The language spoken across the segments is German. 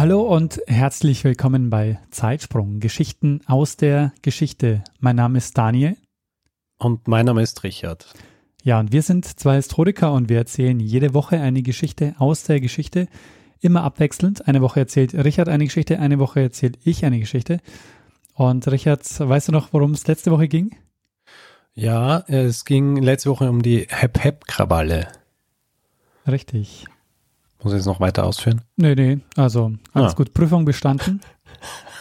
Hallo und herzlich willkommen bei Zeitsprung, Geschichten aus der Geschichte. Mein Name ist Daniel. Und mein Name ist Richard. Ja, und wir sind zwei Historiker und wir erzählen jede Woche eine Geschichte aus der Geschichte, immer abwechselnd. Eine Woche erzählt Richard eine Geschichte, eine Woche erzählt ich eine Geschichte. Und Richard, weißt du noch, worum es letzte Woche ging? Ja, es ging letzte Woche um die Hep-Hep-Krawalle. Richtig. Muss ich jetzt noch weiter ausführen? Nee, nee, also alles Ah. gut. Prüfung bestanden.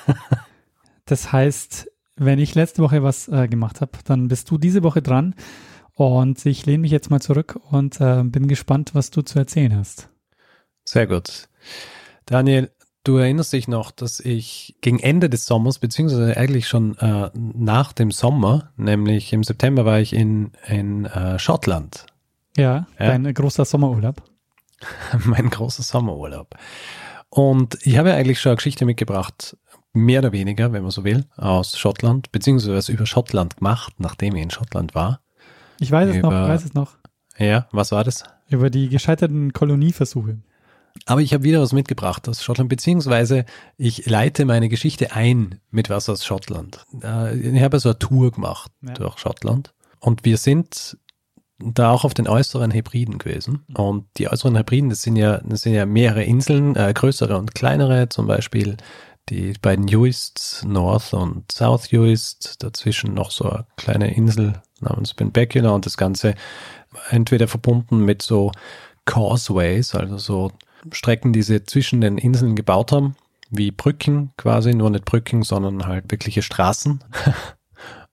das heißt, wenn ich letzte Woche was äh, gemacht habe, dann bist du diese Woche dran. Und ich lehne mich jetzt mal zurück und äh, bin gespannt, was du zu erzählen hast. Sehr gut. Daniel, du erinnerst dich noch, dass ich gegen Ende des Sommers, beziehungsweise eigentlich schon äh, nach dem Sommer, nämlich im September war ich in, in äh, Schottland. Ja, Ja. dein großer Sommerurlaub. mein großer Sommerurlaub. Und ich habe ja eigentlich schon eine Geschichte mitgebracht, mehr oder weniger, wenn man so will, aus Schottland, beziehungsweise über Schottland gemacht, nachdem ich in Schottland war. Ich weiß es noch, Über- ich weiß es noch. Ja, was war das? Über die gescheiterten Kolonieversuche. Aber ich habe wieder was mitgebracht aus Schottland, beziehungsweise ich leite meine Geschichte ein mit was aus Schottland. Äh, Ich habe so eine Tour gemacht Ja. durch Schottland und wir sind da auch auf den äußeren Hebriden gewesen. Und die äußeren Hebriden, das sind ja, das sind ja mehrere Inseln, äh, größere und kleinere, zum Beispiel die beiden Uists, North und South Uist, dazwischen noch so eine kleine Insel namens Benbecula und das Ganze entweder verbunden mit so Causeways, also so Strecken, die sie zwischen den Inseln gebaut haben, wie Brücken quasi, nur nicht Brücken, sondern halt wirkliche Straßen.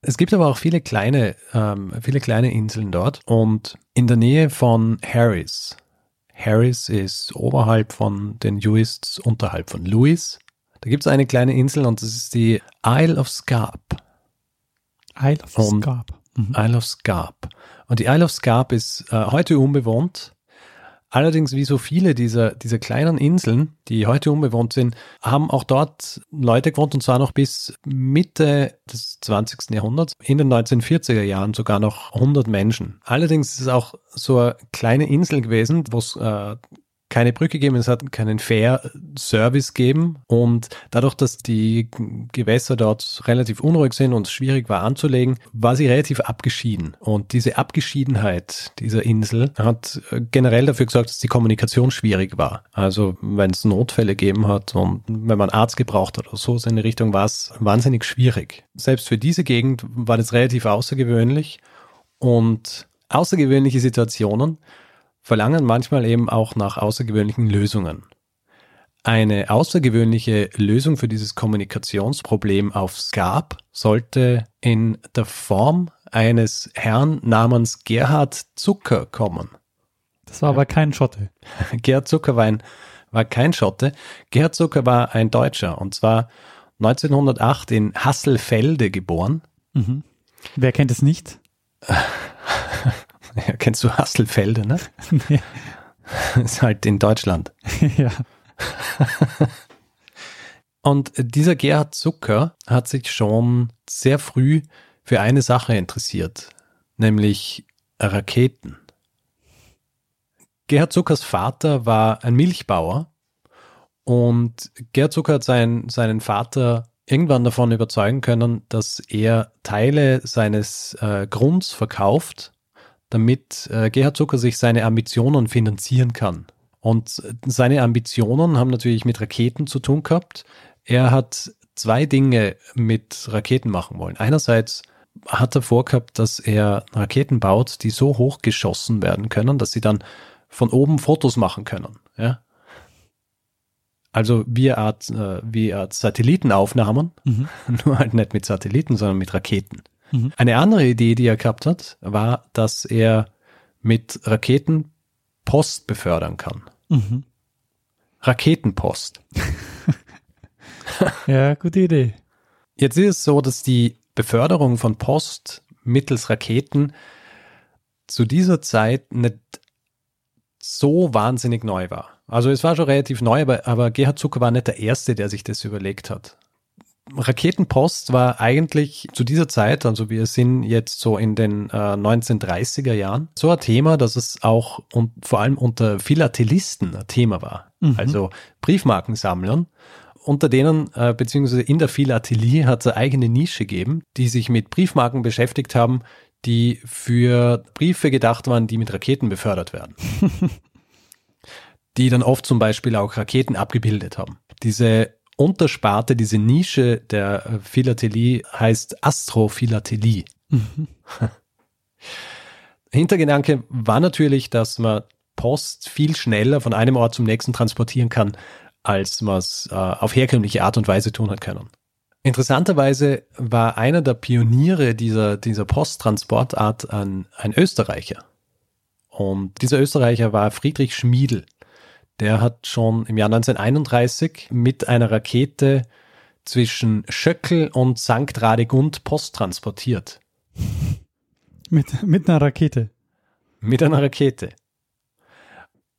Es gibt aber auch viele kleine, ähm, viele kleine Inseln dort und in der Nähe von Harris. Harris ist oberhalb von den Uists, unterhalb von Lewis. Da gibt es eine kleine Insel und das ist die Isle of Scarp. Isle of Und- Scarp. Mhm. Isle of Scarp. Und die Isle of Scarp ist äh, heute unbewohnt. Allerdings, wie so viele dieser, dieser kleinen Inseln, die heute unbewohnt sind, haben auch dort Leute gewohnt und zwar noch bis Mitte des 20. Jahrhunderts, in den 1940er Jahren sogar noch 100 Menschen. Allerdings ist es auch so eine kleine Insel gewesen, wo es äh, keine Brücke gegeben, es hat keinen Fair-Service gegeben und dadurch, dass die Gewässer dort relativ unruhig sind und es schwierig war anzulegen, war sie relativ abgeschieden. Und diese Abgeschiedenheit dieser Insel hat äh, generell dafür gesorgt, dass die Kommunikation schwierig war. Also wenn es Notfälle gegeben hat und wenn man Arzt gebraucht hat oder so in die Richtung, war es wahnsinnig schwierig. Selbst für diese Gegend war das relativ außergewöhnlich und außergewöhnliche Situationen verlangen manchmal eben auch nach außergewöhnlichen Lösungen. Eine außergewöhnliche Lösung für dieses Kommunikationsproblem auf Scarp sollte in der Form eines Herrn namens Gerhard Zucker kommen. Das war aber kein Schotte. Gerhard Zucker war, ein, war kein Schotte. Gerhard Zucker war ein Deutscher und zwar 1908 in Hasselfelde geboren. Mhm. Wer kennt es nicht? Ja, kennst du Hasselfelde, ne? Nee. Ist halt in Deutschland. ja. Und dieser Gerhard Zucker hat sich schon sehr früh für eine Sache interessiert, nämlich Raketen. Gerhard Zuckers Vater war ein Milchbauer und Gerhard Zucker hat seinen, seinen Vater irgendwann davon überzeugen können, dass er Teile seines äh, Grunds verkauft, damit äh, Gerhard Zucker sich seine Ambitionen finanzieren kann. Und seine Ambitionen haben natürlich mit Raketen zu tun gehabt. Er hat zwei Dinge mit Raketen machen wollen. Einerseits hat er vorgehabt, dass er Raketen baut, die so hoch geschossen werden können, dass sie dann von oben Fotos machen können. Ja? Also wie Art, äh, wie Art Satellitenaufnahmen, Mhm. nur halt nicht mit Satelliten, sondern mit Raketen. Mhm. Eine andere Idee, die er gehabt hat, war, dass er mit Raketen Post befördern kann. Mhm. Raketenpost. Ja, gute Idee. Jetzt ist es so, dass die Beförderung von Post mittels Raketen zu dieser Zeit nicht so wahnsinnig neu war. Also es war schon relativ neu, aber, aber Gerhard Zucker war nicht der Erste, der sich das überlegt hat. Raketenpost war eigentlich zu dieser Zeit, also wir sind jetzt so in den äh, 1930er Jahren, so ein Thema, dass es auch und vor allem unter Philatelisten ein Thema war. Mhm. Also Briefmarkensammlern. Unter denen, äh, beziehungsweise in der Philatelie hat es eine eigene Nische gegeben, die sich mit Briefmarken beschäftigt haben, die für Briefe gedacht waren, die mit Raketen befördert werden. die dann oft zum Beispiel auch Raketen abgebildet haben. Diese Untersparte, diese Nische der äh, Philatelie heißt Astrophilatelie. Hintergedanke war natürlich, dass man Post viel schneller von einem Ort zum nächsten transportieren kann, als man es äh, auf herkömmliche Art und Weise tun hat können. Interessanterweise war einer der Pioniere dieser, dieser Posttransportart ein, ein Österreicher. Und dieser Österreicher war Friedrich Schmiedel. Der hat schon im Jahr 1931 mit einer Rakete zwischen Schöckel und St. Radegund Post transportiert. Mit, mit einer Rakete. Mit einer Rakete.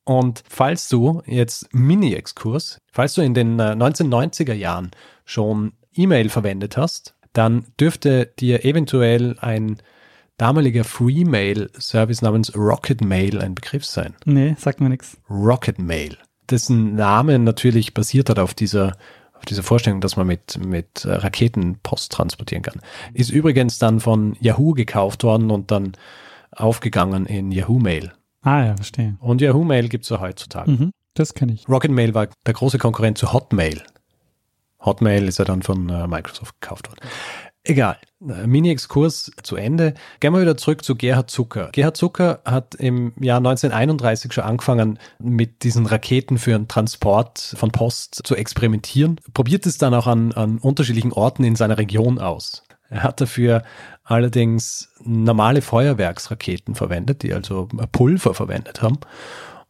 Und falls du jetzt Mini-Exkurs, falls du in den äh, 1990er Jahren schon E-Mail verwendet hast, dann dürfte dir eventuell ein damaliger Free-Mail-Service namens Rocket Mail ein Begriff sein. Nee, sagt mir nichts. Rocket Mail, dessen Name natürlich basiert hat auf dieser, auf dieser Vorstellung, dass man mit, mit Raketen Post transportieren kann. Ist übrigens dann von Yahoo gekauft worden und dann aufgegangen in Yahoo Mail. Ah ja, verstehe. Und Yahoo Mail gibt es ja heutzutage. Mhm, das kenne ich. Rocket Mail war der große Konkurrent zu Hotmail. Hotmail ist ja dann von äh, Microsoft gekauft worden. Egal. Mini-Exkurs zu Ende. Gehen wir wieder zurück zu Gerhard Zucker. Gerhard Zucker hat im Jahr 1931 schon angefangen, mit diesen Raketen für den Transport von Post zu experimentieren. Probiert es dann auch an, an unterschiedlichen Orten in seiner Region aus. Er hat dafür allerdings normale Feuerwerksraketen verwendet, die also Pulver verwendet haben.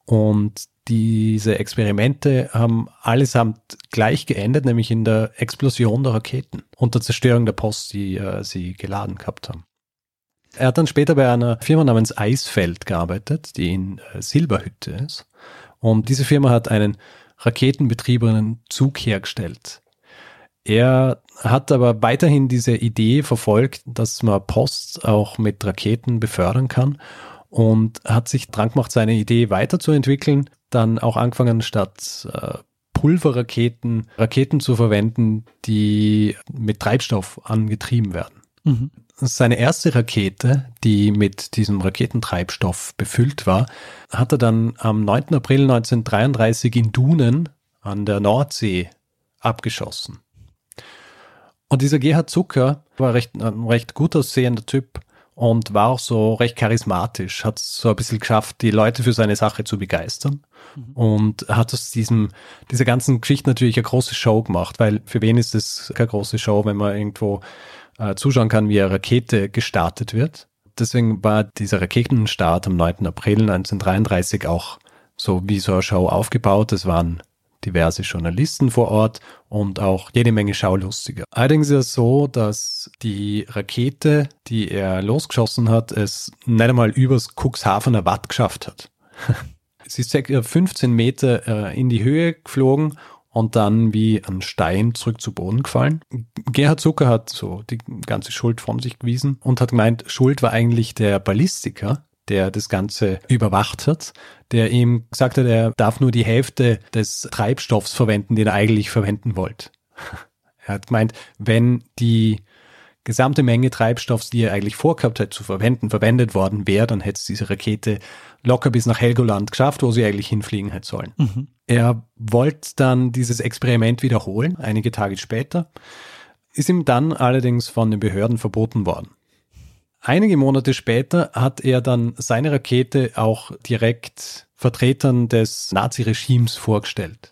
Und diese Experimente haben allesamt gleich geendet, nämlich in der Explosion der Raketen und der Zerstörung der Post, die äh, sie geladen gehabt haben. Er hat dann später bei einer Firma namens Eisfeld gearbeitet, die in äh, Silberhütte ist. Und diese Firma hat einen raketenbetriebenen Zug hergestellt. Er hat aber weiterhin diese Idee verfolgt, dass man Post auch mit Raketen befördern kann und hat sich dran gemacht, seine Idee weiterzuentwickeln, dann auch angefangen, statt äh, Pulverraketen Raketen zu verwenden, die mit Treibstoff angetrieben werden. Mhm. Seine erste Rakete, die mit diesem Raketentreibstoff befüllt war, hat er dann am 9. April 1933 in Dunen an der Nordsee abgeschossen. Und dieser Gerhard Zucker war recht, ein recht gut aussehender Typ und war auch so recht charismatisch, hat es so ein bisschen geschafft, die Leute für seine Sache zu begeistern mhm. und hat aus diesem, dieser ganzen Geschichte natürlich eine große Show gemacht, weil für wen ist es keine große Show, wenn man irgendwo äh, zuschauen kann, wie eine Rakete gestartet wird. Deswegen war dieser Raketenstart am 9. April 1933 auch so wie so eine Show aufgebaut. Es waren diverse Journalisten vor Ort und auch jede Menge Schaulustige. Allerdings ist es so, dass die Rakete, die er losgeschossen hat, es nicht einmal übers Cuxhavener Watt geschafft hat. Sie ist circa 15 Meter äh, in die Höhe geflogen und dann wie ein Stein zurück zu Boden gefallen. Gerhard Zucker hat so die ganze Schuld von sich gewiesen und hat gemeint, Schuld war eigentlich der Ballistiker, der das Ganze überwacht hat, der ihm gesagt hat, er darf nur die Hälfte des Treibstoffs verwenden, den er eigentlich verwenden wollte. Er hat gemeint, wenn die gesamte Menge Treibstoffs, die er eigentlich vorgehabt hat zu verwenden, verwendet worden wäre, dann hätte es diese Rakete locker bis nach Helgoland geschafft, wo sie eigentlich hinfliegen hätte sollen. Mhm. Er wollte dann dieses Experiment wiederholen, einige Tage später, ist ihm dann allerdings von den Behörden verboten worden. Einige Monate später hat er dann seine Rakete auch direkt Vertretern des Naziregimes vorgestellt.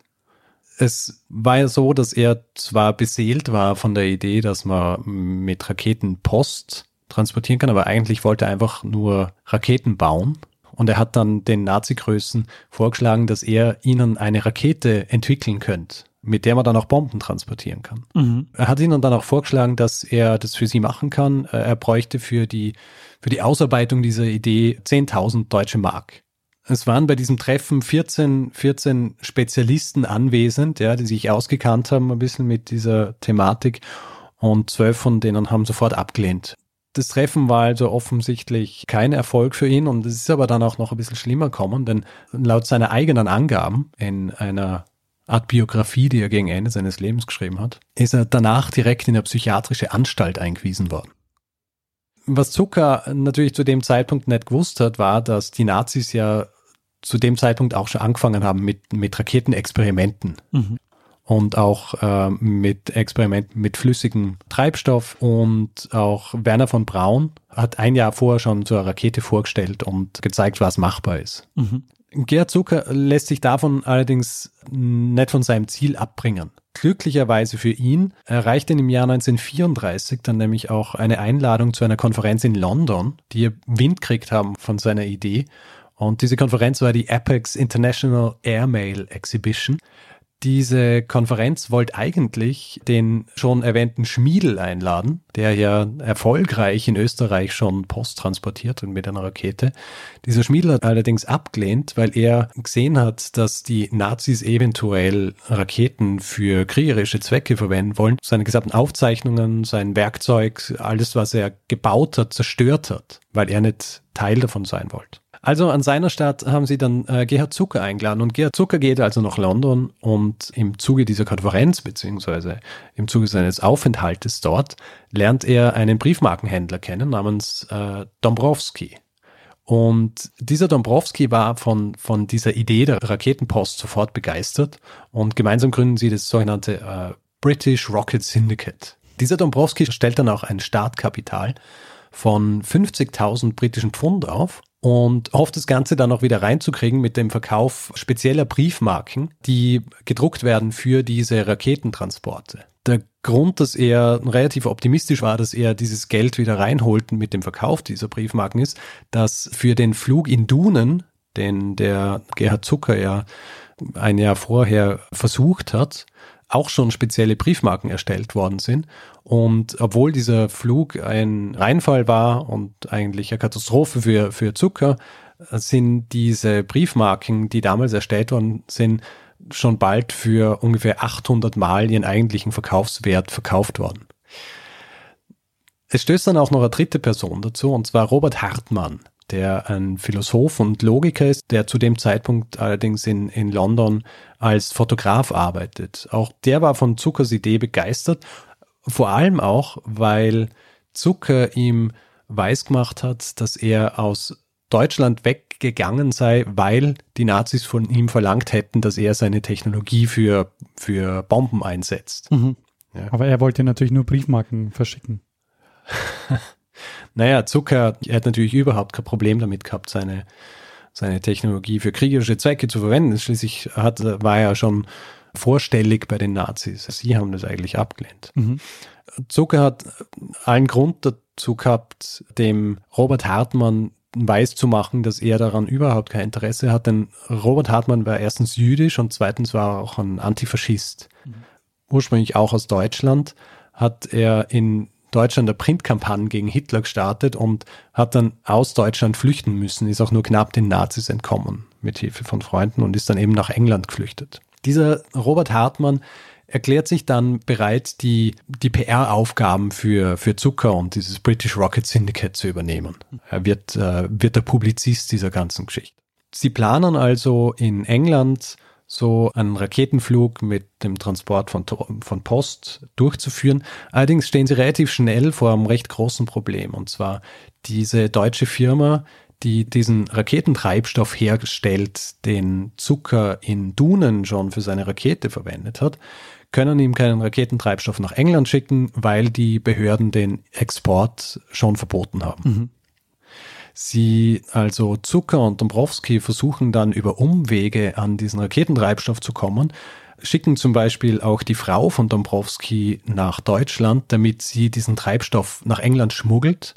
Es war ja so, dass er zwar beseelt war von der Idee, dass man mit Raketen Post transportieren kann, aber eigentlich wollte er einfach nur Raketen bauen. Und er hat dann den Nazi-Größen vorgeschlagen, dass er ihnen eine Rakete entwickeln könnte, mit der man dann auch Bomben transportieren kann. Mhm. Er hat ihnen dann auch vorgeschlagen, dass er das für sie machen kann. Äh, Er bräuchte für die, für die Ausarbeitung dieser Idee 10.000 deutsche Mark. Es waren bei diesem Treffen 14, 14 Spezialisten anwesend, ja, die sich ausgekannt haben ein bisschen mit dieser Thematik und zwölf von denen haben sofort abgelehnt. Das Treffen war also offensichtlich kein Erfolg für ihn und es ist aber dann auch noch ein bisschen schlimmer gekommen, denn laut seiner eigenen Angaben in einer Art Biografie, die er gegen Ende seines Lebens geschrieben hat, ist er danach direkt in eine psychiatrische Anstalt eingewiesen worden. Was Zucker natürlich zu dem Zeitpunkt nicht gewusst hat, war, dass die Nazis ja zu dem Zeitpunkt auch schon angefangen haben mit, mit Raketenexperimenten Mhm. und auch äh, mit Experimenten mit flüssigem Treibstoff und auch Werner von Braun hat ein Jahr vorher schon so eine Rakete vorgestellt und gezeigt, was machbar ist. Mhm. Gerhard Zucker lässt sich davon allerdings nicht von seinem Ziel abbringen. Glücklicherweise für ihn erreichte ihn im Jahr 1934 dann nämlich auch eine Einladung zu einer Konferenz in London, die Wind gekriegt haben von seiner Idee. Und diese Konferenz war die Apex International Airmail Exhibition. Diese Konferenz wollte eigentlich den schon erwähnten Schmiedel einladen, der ja erfolgreich in Österreich schon Post transportiert und mit einer Rakete. Dieser Schmiedel hat allerdings abgelehnt, weil er gesehen hat, dass die Nazis eventuell Raketen für kriegerische Zwecke verwenden wollen. Seine gesamten Aufzeichnungen, sein Werkzeug, alles, was er gebaut hat, zerstört hat, weil er nicht Teil davon sein wollte. Also an seiner Stadt haben sie dann äh, Gerhard Zucker eingeladen und Gerhard Zucker geht also nach London und im Zuge dieser Konferenz beziehungsweise im Zuge seines Aufenthaltes dort lernt er einen Briefmarkenhändler kennen namens äh, Dombrowski. Und dieser Dombrowski war von, von dieser Idee der Raketenpost sofort begeistert und gemeinsam gründen sie das sogenannte äh, British Rocket Syndicate. Dieser Dombrowski stellt dann auch ein Startkapital von 50.000 britischen Pfund auf und hofft das Ganze dann auch wieder reinzukriegen mit dem Verkauf spezieller Briefmarken, die gedruckt werden für diese Raketentransporte. Der Grund, dass er relativ optimistisch war, dass er dieses Geld wieder reinholt mit dem Verkauf dieser Briefmarken ist, dass für den Flug in Dunen, den der Gerhard Zucker ja ein Jahr vorher versucht hat, auch schon spezielle Briefmarken erstellt worden sind. Und obwohl dieser Flug ein Reinfall war und eigentlich eine Katastrophe für, für Zucker, sind diese Briefmarken, die damals erstellt worden sind, schon bald für ungefähr 800 Mal ihren eigentlichen Verkaufswert verkauft worden. Es stößt dann auch noch eine dritte Person dazu, und zwar Robert Hartmann, der ein Philosoph und Logiker ist, der zu dem Zeitpunkt allerdings in, in London als Fotograf arbeitet. Auch der war von Zuckers Idee begeistert, vor allem auch, weil Zucker ihm weisgemacht hat, dass er aus Deutschland weggegangen sei, weil die Nazis von ihm verlangt hätten, dass er seine Technologie für, für Bomben einsetzt. Mhm. Ja. Aber er wollte natürlich nur Briefmarken verschicken. Naja, Zucker er hat natürlich überhaupt kein Problem damit gehabt, seine, seine Technologie für kriegerische Zwecke zu verwenden. Schließlich hat, war er schon vorstellig bei den Nazis. Sie haben das eigentlich abgelehnt. Mhm. Zucker hat allen Grund dazu gehabt, dem Robert Hartmann weiß zu machen, dass er daran überhaupt kein Interesse hat, denn Robert Hartmann war erstens jüdisch und zweitens war er auch ein Antifaschist. Ursprünglich auch aus Deutschland, hat er in Deutschland eine Printkampagne gegen Hitler gestartet und hat dann aus Deutschland flüchten müssen, ist auch nur knapp den Nazis entkommen mit Hilfe von Freunden und ist dann eben nach England geflüchtet. Dieser Robert Hartmann erklärt sich dann bereit, die, die PR-Aufgaben für, für Zucker und dieses British Rocket Syndicate zu übernehmen. Er wird, äh, wird der Publizist dieser ganzen Geschichte. Sie planen also in England so einen Raketenflug mit dem Transport von, von Post durchzuführen. Allerdings stehen sie relativ schnell vor einem recht großen Problem. Und zwar diese deutsche Firma, die diesen Raketentreibstoff herstellt, den Zucker in Dunen schon für seine Rakete verwendet hat, können ihm keinen Raketentreibstoff nach England schicken, weil die Behörden den Export schon verboten haben. Mhm. Sie, also Zucker und Dombrowski, versuchen dann über Umwege an diesen Raketentreibstoff zu kommen, schicken zum Beispiel auch die Frau von Dombrowski nach Deutschland, damit sie diesen Treibstoff nach England schmuggelt.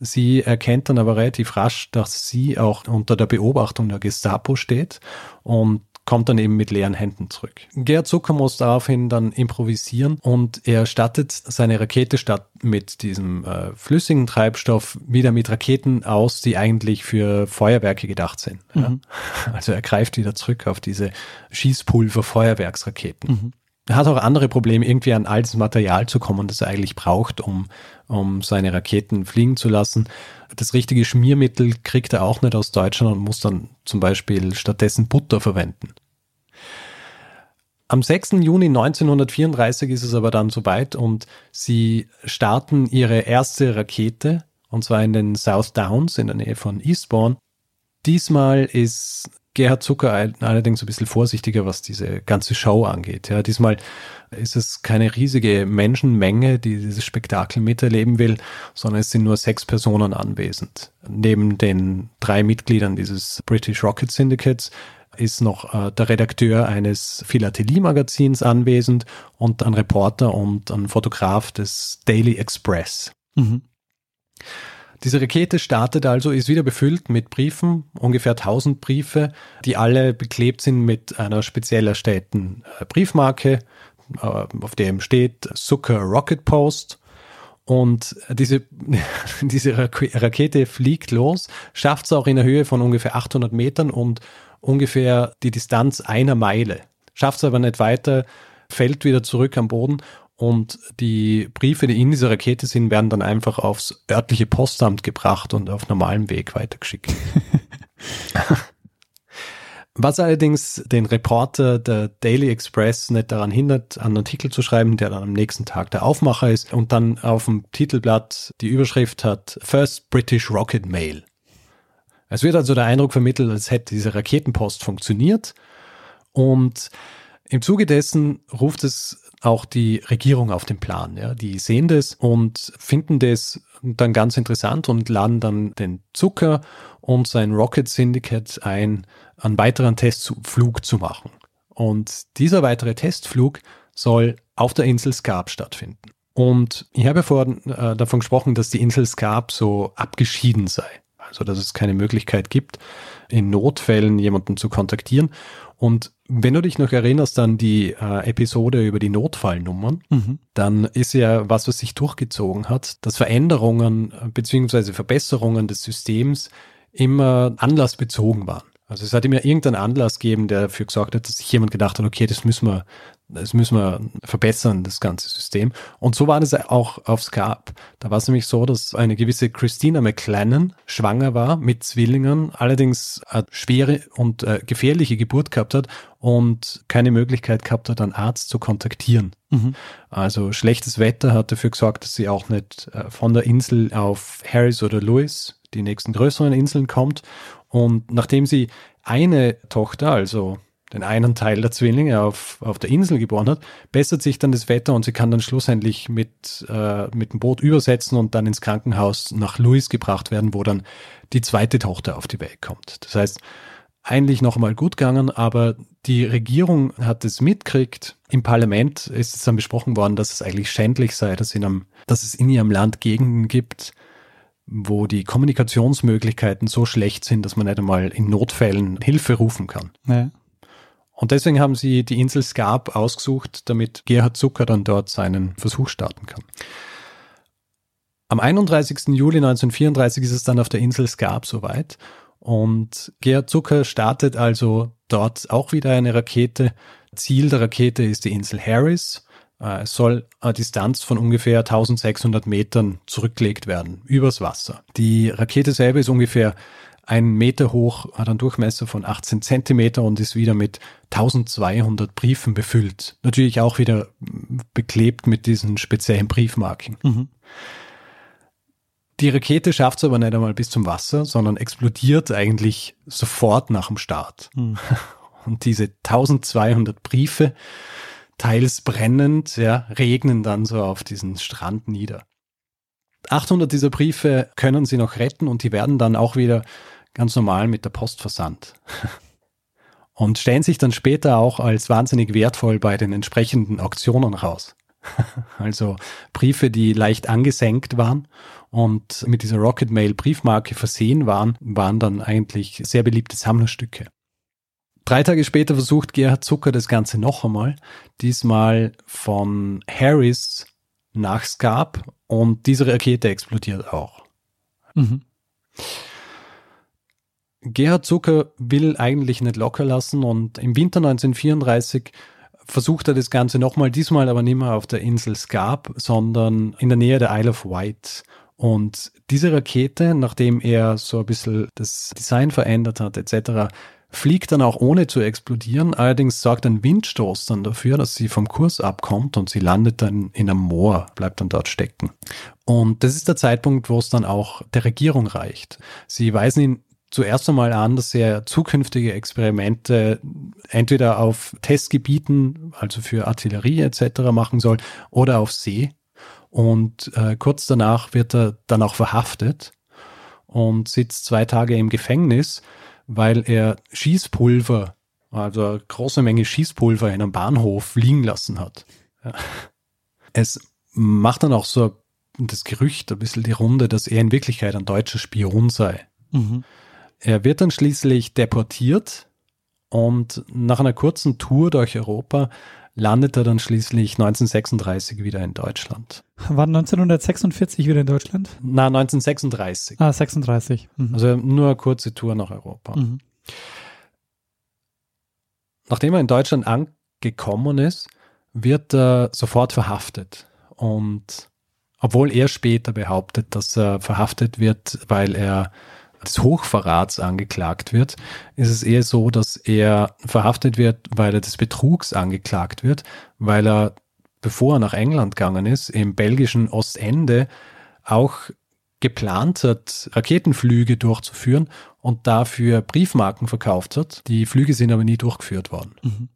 Sie erkennt dann aber relativ rasch, dass sie auch unter der Beobachtung der Gestapo steht und kommt dann eben mit leeren Händen zurück. Gerhard Zucker muss daraufhin dann improvisieren und er stattet seine Rakete statt mit diesem äh, flüssigen Treibstoff wieder mit Raketen aus, die eigentlich für Feuerwerke gedacht sind. Mhm. Ja. Also er greift wieder zurück auf diese Schießpulver-Feuerwerksraketen. Mhm. Er hat auch andere Probleme, irgendwie an all das Material zu kommen, das er eigentlich braucht, um, um seine Raketen fliegen zu lassen. Das richtige Schmiermittel kriegt er auch nicht aus Deutschland und muss dann zum Beispiel stattdessen Butter verwenden. Am 6. Juni 1934 ist es aber dann soweit und sie starten ihre erste Rakete, und zwar in den South Downs in der Nähe von Eastbourne. Diesmal ist Gerhard Zucker allerdings ein bisschen vorsichtiger, was diese ganze Show angeht. Ja, diesmal ist es keine riesige Menschenmenge, die dieses Spektakel miterleben will, sondern es sind nur sechs Personen anwesend. Neben den drei Mitgliedern dieses British Rocket Syndicates ist noch äh, der Redakteur eines Philatelie-Magazins anwesend und ein Reporter und ein Fotograf des Daily Express. Mhm. Diese Rakete startet also, ist wieder befüllt mit Briefen, ungefähr 1000 Briefe, die alle beklebt sind mit einer speziell erstellten äh, Briefmarke, äh, auf dem steht Zucker Rocket Post. Und diese, diese Rakete fliegt los, schafft es auch in der Höhe von ungefähr 800 Metern und ungefähr die Distanz einer Meile. Schafft es aber nicht weiter, fällt wieder zurück am Boden und die Briefe, die in dieser Rakete sind, werden dann einfach aufs örtliche Postamt gebracht und auf normalem Weg weitergeschickt. Was allerdings den Reporter der Daily Express nicht daran hindert, einen Artikel zu schreiben, der dann am nächsten Tag der Aufmacher ist und dann auf dem Titelblatt die Überschrift hat First British Rocket Mail. Es wird also der Eindruck vermittelt, als hätte diese Raketenpost funktioniert und im Zuge dessen ruft es auch die Regierung auf den Plan. Ja. Die sehen das und finden das dann ganz interessant und laden dann den Zucker und sein Rocket Syndicate ein, einen weiteren Testflug zu machen. Und dieser weitere Testflug soll auf der Insel Scarp stattfinden. Und ich habe vorhin äh, davon gesprochen, dass die Insel Scarp so abgeschieden sei. Also, dass es keine Möglichkeit gibt, in Notfällen jemanden zu kontaktieren. Und wenn du dich noch erinnerst an die äh, Episode über die Notfallnummern, mhm. dann ist ja was, was sich durchgezogen hat, dass Veränderungen äh, bzw. Verbesserungen des Systems immer anlassbezogen waren. Also es hat immer irgendeinen Anlass gegeben, der dafür gesorgt hat, dass sich jemand gedacht hat, okay, das müssen wir, das müssen wir verbessern, das ganze System. Und so war das auch auf Scarp. Da war es nämlich so, dass eine gewisse Christina McLennan schwanger war mit Zwillingen, allerdings eine schwere und äh, gefährliche Geburt gehabt hat und keine Möglichkeit gehabt hat, einen Arzt zu kontaktieren. Mhm. Also schlechtes Wetter hat dafür gesorgt, dass sie auch nicht äh, von der Insel auf Harris oder Lewis, die nächsten größeren Inseln, kommt. Und nachdem sie eine Tochter, also den einen Teil der Zwillinge auf, auf der Insel geboren hat, bessert sich dann das Wetter und sie kann dann schlussendlich mit, äh, mit dem Boot übersetzen und dann ins Krankenhaus nach Louis gebracht werden, wo dann die zweite Tochter auf die Welt kommt. Das heißt, eigentlich noch mal gut gegangen, aber die Regierung hat es mitkriegt. Im Parlament ist es dann besprochen worden, dass es eigentlich schändlich sei, dass, in einem, dass es in ihrem Land Gegenden gibt, wo die Kommunikationsmöglichkeiten so schlecht sind, dass man nicht einmal in Notfällen Hilfe rufen kann. Ja. Und deswegen haben sie die Insel Skarp ausgesucht, damit Gerhard Zucker dann dort seinen Versuch starten kann. Am 31. Juli 1934 ist es dann auf der Insel Skarp soweit und Gerhard Zucker startet also dort auch wieder eine Rakete. Ziel der Rakete ist die Insel Harris. Äh, es soll eine Distanz von ungefähr 1600 Metern zurückgelegt werden, übers Wasser. Die Rakete selber ist ungefähr einen Meter hoch, hat einen Durchmesser von 18 Zentimeter und ist wieder mit 1200 Briefen befüllt. Natürlich auch wieder beklebt mit diesen speziellen Briefmarken. Mhm. Die Rakete schafft es aber nicht einmal bis zum Wasser, sondern explodiert eigentlich sofort nach dem Start. Mhm. Und diese 1200 Briefe, teils brennend, ja, regnen dann so auf diesen Strand nieder. 800 dieser Briefe können sie noch retten und die werden dann auch wieder ganz normal mit der Post versandt. Und stellen sich dann später auch als wahnsinnig wertvoll bei den entsprechenden Auktionen raus. Also Briefe, die leicht angesenkt waren und mit dieser Rocket Mail Briefmarke versehen waren, waren dann eigentlich sehr beliebte Sammlerstücke. Drei Tage später versucht Gerhard Zucker das Ganze noch einmal, diesmal von Harris nach Scarp und diese Rakete explodiert auch. Mhm. Gerhard Zucker will eigentlich nicht locker lassen und im Winter 1934 versucht er das Ganze nochmal, diesmal aber nicht mehr auf der Insel Scarp, sondern in der Nähe der Isle of Wight. Und diese Rakete, nachdem er so ein bisschen das Design verändert hat, etc., fliegt dann auch ohne zu explodieren. Allerdings sorgt ein Windstoß dann dafür, dass sie vom Kurs abkommt und sie landet dann in einem Moor, bleibt dann dort stecken. Und das ist der Zeitpunkt, wo es dann auch der Regierung reicht. Sie weisen ihn zuerst einmal an, dass er zukünftige Experimente entweder auf Testgebieten, also für Artillerie etc. machen soll, oder auf See. Und äh, kurz danach wird er dann auch verhaftet und sitzt zwei Tage im Gefängnis, weil er Schießpulver, also eine große Menge Schießpulver in einem Bahnhof liegen lassen hat. Es macht dann auch so das Gerücht ein bisschen die Runde, dass er in Wirklichkeit ein deutscher Spion sei. Mhm. Er wird dann schließlich deportiert und nach einer kurzen Tour durch Europa landet er dann schließlich 1936 wieder in Deutschland. War 1946 wieder in Deutschland? Na, 1936. Ah, 36. Mhm. Also nur eine kurze Tour nach Europa. Mhm. Nachdem er in Deutschland angekommen ist, wird er sofort verhaftet. Und obwohl er später behauptet, dass er verhaftet wird, weil er des Hochverrats angeklagt wird, ist es eher so, dass er verhaftet wird, weil er des Betrugs angeklagt wird, weil er, bevor er nach England gegangen ist, im belgischen Ostende auch geplant hat, Raketenflüge durchzuführen und dafür Briefmarken verkauft hat. Die Flüge sind aber nie durchgeführt worden. Mhm.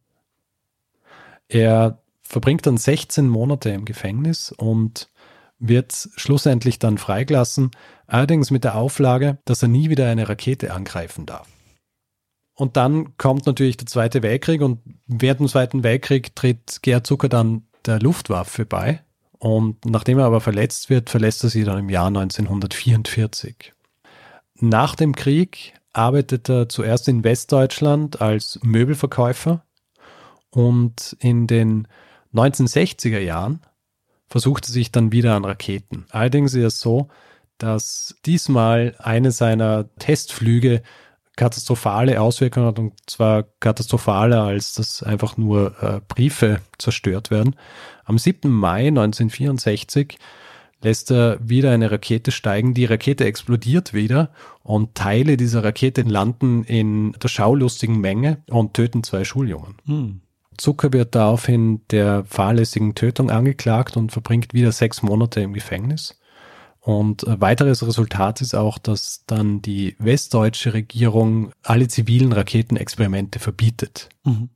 Er verbringt dann 16 Monate im Gefängnis und wird schlussendlich dann freigelassen, allerdings mit der Auflage, dass er nie wieder eine Rakete angreifen darf. Und dann kommt natürlich der Zweite Weltkrieg und während dem Zweiten Weltkrieg tritt Gerhard Zucker dann der Luftwaffe bei. Und nachdem er aber verletzt wird, verlässt er sie dann im Jahr 1944. Nach dem Krieg arbeitet er zuerst in Westdeutschland als Möbelverkäufer und in den 1960er Jahren versuchte sich dann wieder an Raketen. Allerdings ist es so, dass diesmal eine seiner Testflüge katastrophale Auswirkungen hat und zwar katastrophaler, als dass einfach nur äh, Briefe zerstört werden. Am 7. Mai 1964 lässt er wieder eine Rakete steigen. Die Rakete explodiert wieder und Teile dieser Rakete landen in der schaulustigen Menge und töten zwei Schuljungen. Hm. Zucker wird daraufhin der fahrlässigen Tötung angeklagt und verbringt wieder sechs Monate im Gefängnis. Und weiteres Resultat ist auch, dass dann die westdeutsche Regierung alle zivilen Raketenexperimente verbietet. Mhm.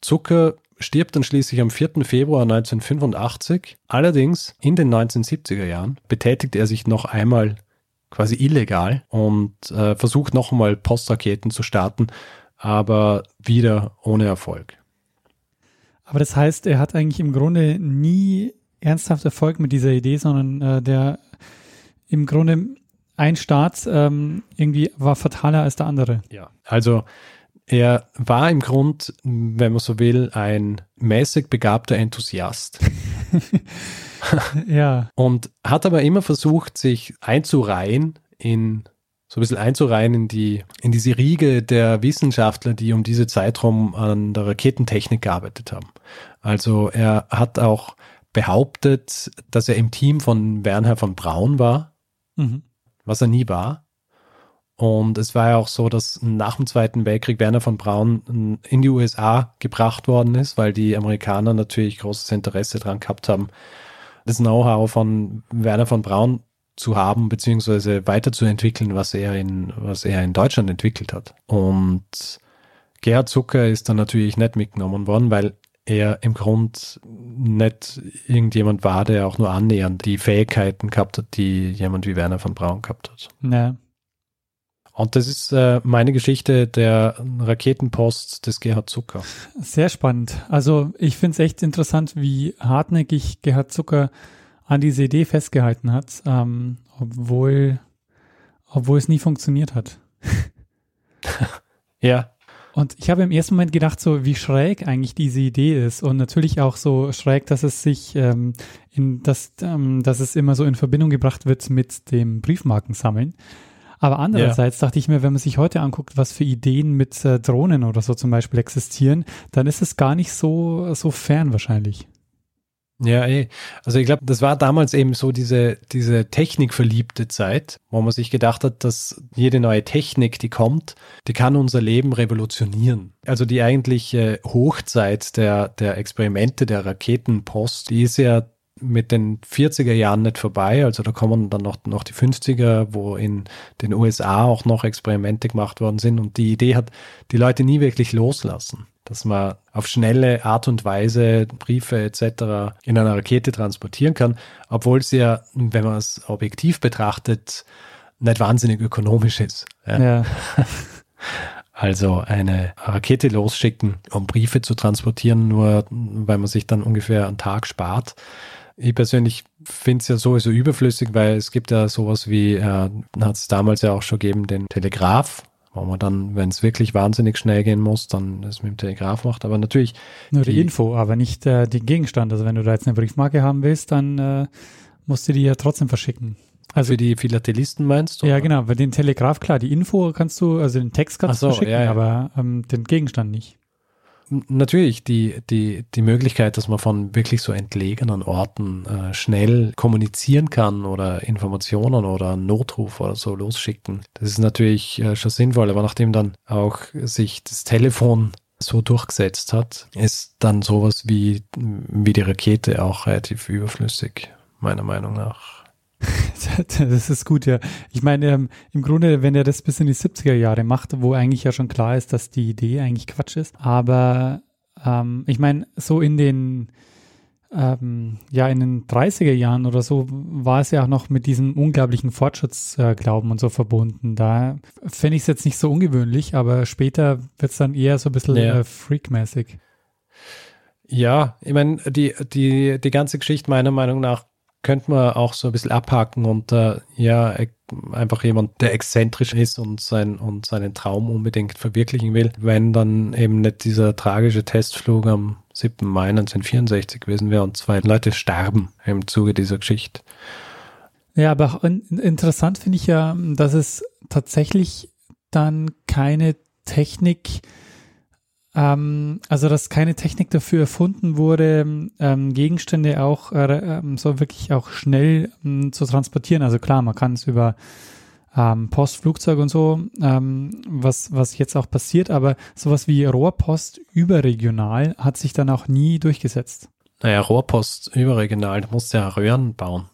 Zucker stirbt dann schließlich am 4. Februar 1985. Allerdings in den 1970er Jahren betätigt er sich noch einmal quasi illegal und äh, versucht noch einmal Postraketen zu starten, aber wieder ohne Erfolg. Aber das heißt, er hat eigentlich im Grunde nie ernsthaft Erfolg mit dieser Idee, sondern äh, der im Grunde ein Start ähm, irgendwie war fataler als der andere. Ja, also er war im Grund, wenn man so will, ein mäßig begabter Enthusiast. ja. Und hat aber immer versucht, sich einzureihen in so ein bisschen einzureihen in die, in diese Riege der Wissenschaftler, die um diese Zeitraum an der Raketentechnik gearbeitet haben. Also er hat auch behauptet, dass er im Team von Werner von Braun war, mhm. was er nie war. Und es war ja auch so, dass nach dem Zweiten Weltkrieg Werner von Braun in die USA gebracht worden ist, weil die Amerikaner natürlich großes Interesse daran gehabt haben, das Know-how von Werner von Braun zu haben, beziehungsweise weiterzuentwickeln, was er in, was er in Deutschland entwickelt hat. Und Gerhard Zucker ist dann natürlich nicht mitgenommen worden, weil er im Grund nicht irgendjemand war, der auch nur annähernd die Fähigkeiten gehabt hat, die jemand wie Werner von Braun gehabt hat. Ja. Und das ist äh, meine Geschichte der Raketenpost des Gerhard Zucker. Sehr spannend. Also ich finde es echt interessant, wie hartnäckig Gerhard Zucker an diese Idee festgehalten hat, ähm, obwohl, obwohl es nie funktioniert hat. ja, Und ich habe im ersten Moment gedacht, so wie schräg eigentlich diese Idee ist und natürlich auch so schräg, dass es sich ähm, in das, ähm, dass es immer so in Verbindung gebracht wird mit dem Briefmarkensammeln. Aber andererseits ja. dachte ich mir, wenn man sich heute anguckt, was für Ideen mit äh, Drohnen oder so zum Beispiel existieren, dann ist es gar nicht so, so fern wahrscheinlich. Ja, eh. Also ich glaube, das war damals eben so diese, diese technikverliebte Zeit, wo man sich gedacht hat, dass jede neue Technik, die kommt, die kann unser Leben revolutionieren. Also die eigentliche Hochzeit der, der Experimente der Raketenpost, die ist ja mit den 40er Jahren nicht vorbei. Also da kommen dann noch, noch die 50er, wo in den USA auch noch Experimente gemacht worden sind. Und die Idee hat die Leute nie wirklich loslassen dass man auf schnelle Art und Weise Briefe etc. in einer Rakete transportieren kann, obwohl es ja, wenn man es objektiv betrachtet, nicht wahnsinnig ökonomisch ist. Ja. ja. Also eine Rakete losschicken, um Briefe zu transportieren, nur weil man sich dann ungefähr einen Tag spart. Ich persönlich finde es ja sowieso überflüssig, weil es gibt ja sowas wie, äh, hat es damals ja auch schon gegeben, den Telegraph, wo man dann, wenn es wirklich wahnsinnig schnell gehen muss, dann es mit dem Telegraph macht. Aber natürlich. Nur die, die Info, aber nicht äh, den Gegenstand. Also wenn du da jetzt eine Briefmarke haben willst, dann äh, musst du die ja trotzdem verschicken. Also für die Philatelisten meinst du? Ja, oder? genau. Bei den Telegraph, klar, die Info kannst du, also den Text kannst so, du verschicken, ja, ja. aber ähm, den Gegenstand nicht natürlich die, die, die Möglichkeit, dass man von wirklich so entlegenen Orten äh, schnell kommunizieren kann oder Informationen oder Notruf oder so losschicken. Das ist natürlich äh, schon sinnvoll, aber nachdem dann auch sich das Telefon so durchgesetzt hat, ist dann sowas wie, wie die Rakete auch relativ überflüssig, meiner Meinung nach. das ist gut, ja. Ich meine, ähm, im Grunde, wenn er das bis in die 70er Jahre macht, wo eigentlich ja schon klar ist, dass die Idee eigentlich Quatsch ist. Aber ähm, ich meine, so in den ähm, ja, in den 30er Jahren oder so war es ja auch noch mit diesem unglaublichen Fortschrittsglauben äh, und so verbunden. Da fände ich es jetzt nicht so ungewöhnlich, aber später wird es dann eher so ein bisschen ja. äh, freakmäßig. Ja, ich meine, die, die, die ganze Geschichte meiner Meinung nach könnte man auch so ein bisschen abhaken und äh, ja, e, einfach jemand, der exzentrisch ist und, sein, und seinen Traum unbedingt verwirklichen will, wenn dann eben nicht dieser tragische Testflug am 7. Mai 1964 gewesen wäre und zwei Leute sterben im Zuge dieser Geschichte. Ja, aber auch in, interessant finde ich ja, dass es tatsächlich dann keine Technik ähm, also, dass keine Technik dafür erfunden wurde, ähm, Gegenstände auch äh, ähm, so wirklich auch schnell ähm, zu transportieren. Also klar, man kann es über ähm, Post, Flugzeug und so, ähm, was, was jetzt auch passiert, aber sowas wie Rohrpost überregional hat sich dann auch nie durchgesetzt. Naja, Rohrpost überregional, du musst ja Röhren bauen.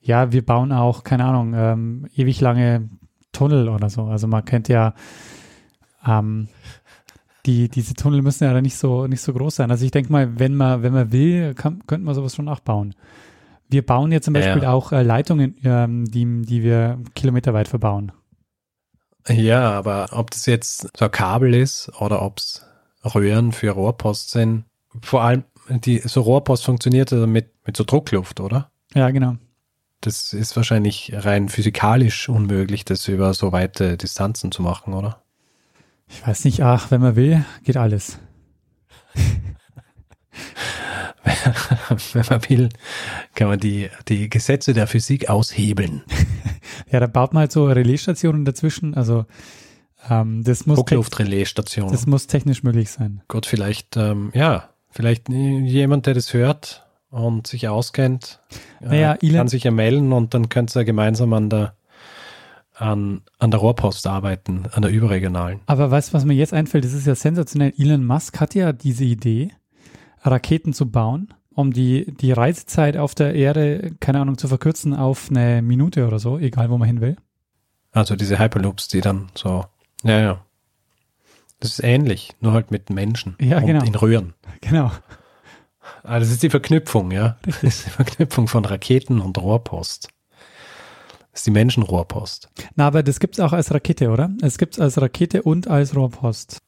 Ja, wir bauen auch, keine Ahnung, ewig lange Tunnel oder so. Also man kennt ja ähm, die, diese Tunnel müssen ja dann nicht so, nicht so groß sein. Also ich denke mal, wenn man, wenn man will, kann, könnte man sowas schon nachbauen. Wir bauen ja zum Beispiel ja. auch äh, Leitungen, ähm, die, die wir kilometerweit verbauen. Ja, aber ob das jetzt so ein Kabel ist oder ob es Röhren für Rohrpost sind, vor allem die, so Rohrpost funktioniert also mit, mit so Druckluft, oder? Ja, genau. Das ist wahrscheinlich rein physikalisch unmöglich, das über so weite Distanzen zu machen, oder? Ich weiß nicht, ach, wenn man will, geht alles. wenn man will, kann man die, die Gesetze der Physik aushebeln. ja, da baut man halt so Relaisstationen dazwischen. Also ähm, das muss Druckluftrelaisstationen. Das muss technisch möglich sein. Gut, vielleicht, ähm, ja, vielleicht jemand, der das hört und sich auskennt, naja, äh, kann sich ja melden und dann könnt ihr gemeinsam an der an, an der Rohrpost arbeiten, an der überregionalen. Aber weißt du, was mir jetzt einfällt? Das ist ja sensationell. Elon Musk hat ja diese Idee, Raketen zu bauen, um die, die Reisezeit auf der Erde, keine Ahnung, zu verkürzen auf eine Minute oder so, egal wo man hin will. Also diese Hyperloops, die dann so, ja, ja. Das ist ähnlich, nur halt mit Menschen. Ja, und genau. In Röhren. Genau. Also das ist die Verknüpfung, ja. Richtig. Das ist die Verknüpfung von Raketen und Rohrpost. Das ist die Menschenrohrpost. Na, aber das gibt es auch als Rakete, oder? Es gibt es als Rakete und als Rohrpost.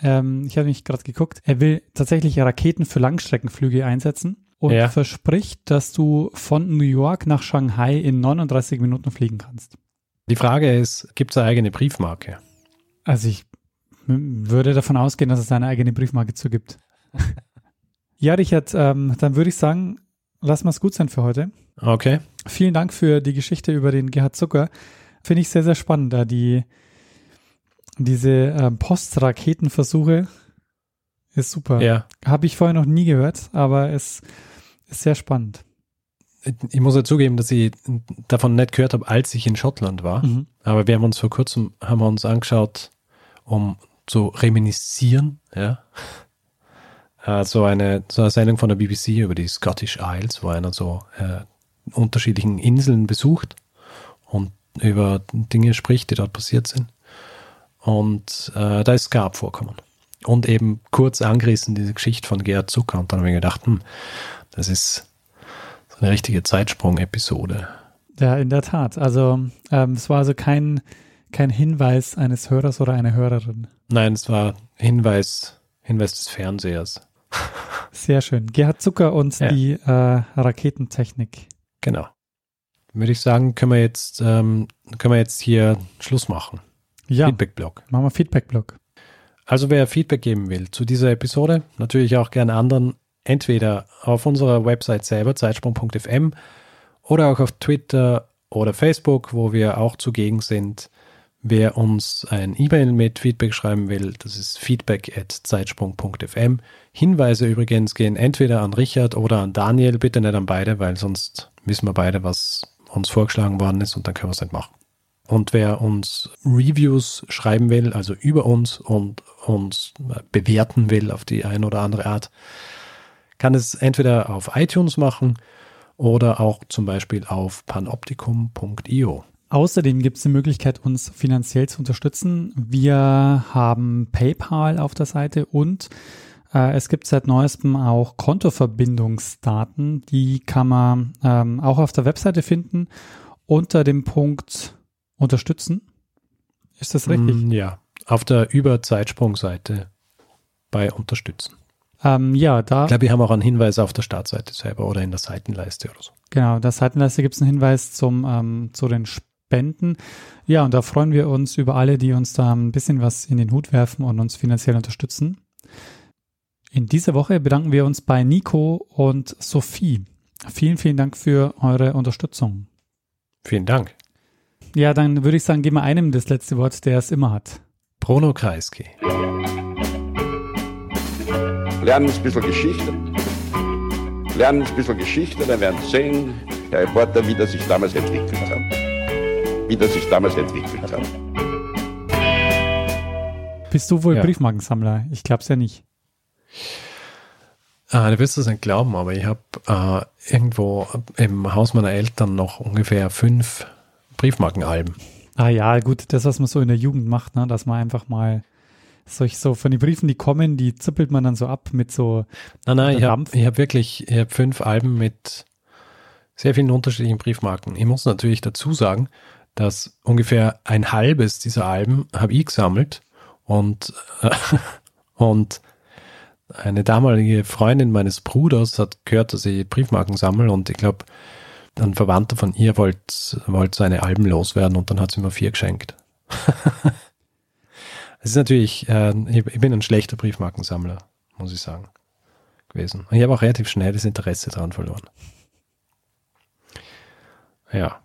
Ähm, ich habe mich gerade geguckt. Er will tatsächlich Raketen für Langstreckenflüge einsetzen und ja. verspricht, dass du von New York nach Shanghai in 39 Minuten fliegen kannst. Die Frage ist, gibt es eine eigene Briefmarke? Also ich würde davon ausgehen, dass es eine eigene Briefmarke zu gibt. ja, Richard, ähm, dann würde ich sagen, lass mal es gut sein für heute. Okay. Vielen Dank für die Geschichte über den Gerhard Zucker. Finde ich sehr, sehr spannend, da die, diese ähm, Postraketenversuche ist super. Ja. Habe ich vorher noch nie gehört, aber es ist sehr spannend. Ich muss ja zugeben, dass ich davon nicht gehört habe, als ich in Schottland war. Mhm. Aber wir haben uns vor kurzem haben wir uns angeschaut, um zu reminiszieren, ja. Äh, so eine, so eine Sendung von der BBC über die Scottish Isles, wo einer so äh, unterschiedlichen Inseln besucht und über Dinge spricht, die dort passiert sind. Und äh, da ist Scarp vorkommen. Und eben kurz angerissen diese Geschichte von Gerhard Zucker. Und dann habe ich gedacht, hm, das ist so eine richtige Zeitsprung-Episode. Ja, in der Tat. Also ähm, es war also kein, kein Hinweis eines Hörers oder einer Hörerin. Nein, es war Hinweis, Hinweis des Fernsehers. Sehr schön. Gerhard Zucker und Ja. die äh, Raketentechnik. Genau. Würde ich sagen, können wir jetzt, ähm, können wir jetzt hier Schluss machen. Ja, Feedback-Blog. machen wir Feedback-Blog. Also wer Feedback geben will zu dieser Episode, natürlich auch gerne anderen, entweder auf unserer Website selber, zeitsprung.fm, oder auch auf Twitter oder Facebook, wo wir auch zugegen sind. Wer uns ein E-Mail mit Feedback schreiben will, das ist feedback at zeitsprung.fm. Hinweise übrigens gehen entweder an Richard oder an Daniel, bitte nicht an beide, weil sonst wissen wir beide, was uns vorgeschlagen worden ist und dann können wir es nicht machen. Und wer uns Reviews schreiben will, also über uns und uns bewerten will auf die eine oder andere Art, kann es entweder auf iTunes machen oder auch zum Beispiel auf panoptikum.io. Außerdem gibt es die Möglichkeit, uns finanziell zu unterstützen. Wir haben PayPal auf der Seite und äh, es gibt seit neuestem auch Kontoverbindungsdaten. Die kann man ähm, auch auf der Webseite finden unter dem Punkt Unterstützen. Ist das richtig? Mm, Ja, auf der Über-Zeitsprung-Seite bei Unterstützen. Ähm, ja, da Ich glaube, wir haben auch einen Hinweis auf der Startseite selber oder in der Seitenleiste oder so. Genau, der Seitenleiste gibt es einen Hinweis zum, ähm, zu den Spenden. Ja, und da freuen wir uns über alle, die uns da ein bisschen was in den Hut werfen und uns finanziell unterstützen. In dieser Woche bedanken wir uns bei Nico und Sophie. Vielen, vielen Dank für eure Unterstützung. Vielen Dank. Ja, dann würde ich sagen, geben wir einem das letzte Wort, der es immer hat. Bruno Kreisky. Lernen ein bisschen Geschichte. Lernen ein bisschen Geschichte, dann werden Sie sehen, der Reporter, wie das sich damals entwickelt hat. Wie das sich damals entwickelt hat. Bist du wohl Ja. Briefmarkensammler? Ich glaub's ja nicht. Ah, du wirst es nicht glauben, aber ich habe äh, irgendwo im Haus meiner Eltern noch ungefähr fünf Briefmarkenalben. Ah ja, gut, das, was man so in der Jugend macht, ne, dass man einfach mal solch so von den Briefen, die kommen, die zippelt man dann so ab mit so Nein, nein, ich habe hab wirklich ich hab fünf Alben mit sehr vielen unterschiedlichen Briefmarken. Ich muss natürlich dazu sagen, dass ungefähr ein halbes dieser Alben habe ich gesammelt und, äh, und eine damalige Freundin meines Bruders hat gehört, dass ich Briefmarken sammle und ich glaube, ein Verwandter von ihr wollte wollt seine Alben loswerden und dann hat sie mir vier geschenkt. Es ist natürlich, äh, ich, bin ein schlechter Briefmarkensammler, muss ich sagen, gewesen. Und ich habe auch relativ schnell das Interesse daran verloren. Ja.